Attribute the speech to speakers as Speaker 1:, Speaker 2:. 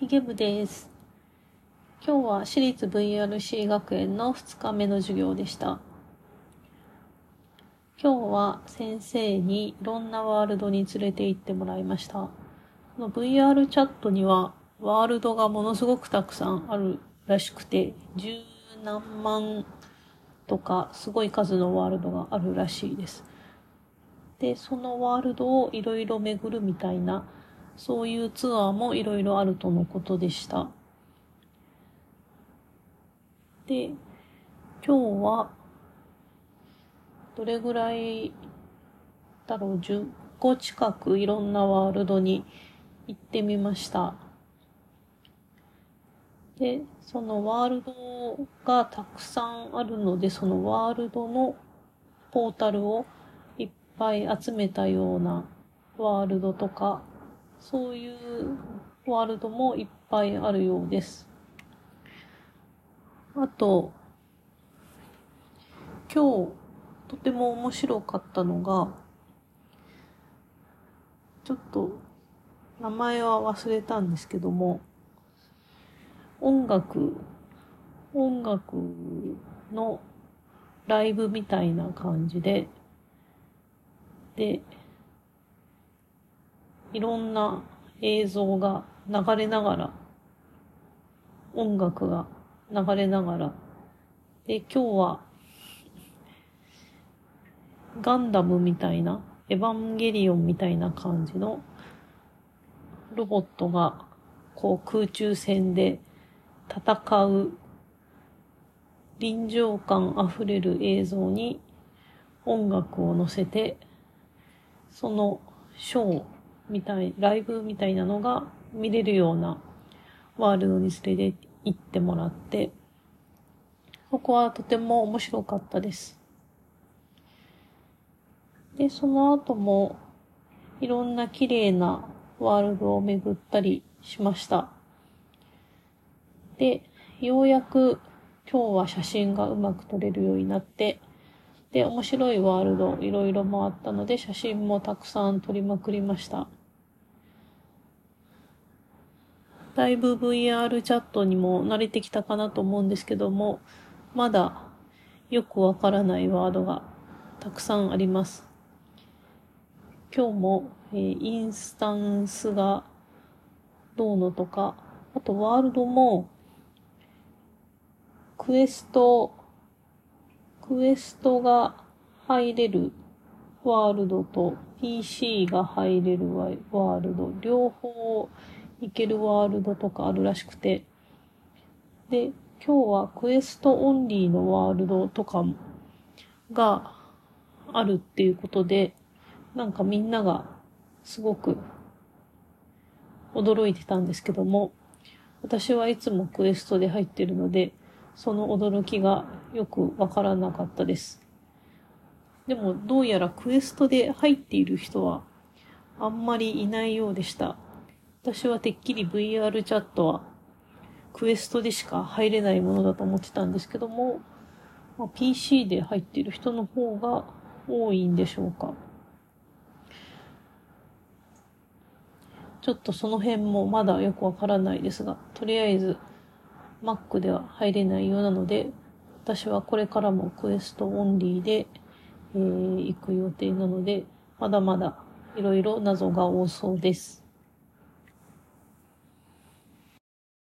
Speaker 1: ヒゲ部です。今日は私立 VRC 学園の2日目の授業でした。今日は先生にいろんなワールドに連れて行ってもらいました。この VR チャットにはワールドがものすごくたくさんあるらしくて、十何万とかすごい数のワールドがあるらしいです。で、そのワールドをいろいろ巡るみたいな、そういうツアーもいろいろあるとのことでした。で、今日は、どれぐらいだろう、10個近くいろんなワールドに行ってみました。で、そのワールドがたくさんあるので、そのワールドのポータルをいっぱい集めたようなワールドとか、そういうワールドもいっぱいあるようです。あと、今日とても面白かったのが、ちょっと名前は忘れたんですけども、音楽、音楽のライブみたいな感じで、で、いろんな映像が流れながら、音楽が流れながら、で、今日は、ガンダムみたいな、エヴァンゲリオンみたいな感じのロボットが、こう空中戦で戦う臨場感あふれる映像に音楽を乗せて、そのショーみたい、ライブみたいなのが見れるようなワールドに連れて行ってもらって、ここはとても面白かったです。で、その後もいろんな綺麗なワールドを巡ったりしました。で、ようやく今日は写真がうまく撮れるようになって、で、面白いワールドいろいろ回ったので写真もたくさん撮りまくりました。だいぶ VR チャットにも慣れてきたかなと思うんですけども、まだよくわからないワードがたくさんあります。今日も、えーインスタンスがどうのとか、あとワールドもクエスト、クエストが入れるワールドと PC が入れるワワールド、両方いけるワールドとかあるらしくて、で、今日は Questオンリーのワールドとかもがあるっていうことで、なんかみんながすごく驚いてたんですけども、私はいつも Questで入ってるので、その驚きがよくわからなかったです。でもどうやら Questで入っている人はあんまりいないようでした。私はてっきり VR チャットはクエストでしか入れないものだと思ってたんですけども、まあ、PC で入っている人の方が多いんでしょうか。ちょっとその辺もまだよくわからないですが、とりあえず Mac では入れないようなので、私はこれからもクエストオンリーで、えー行く予定なので、まだまだいろいろ謎が多そうです。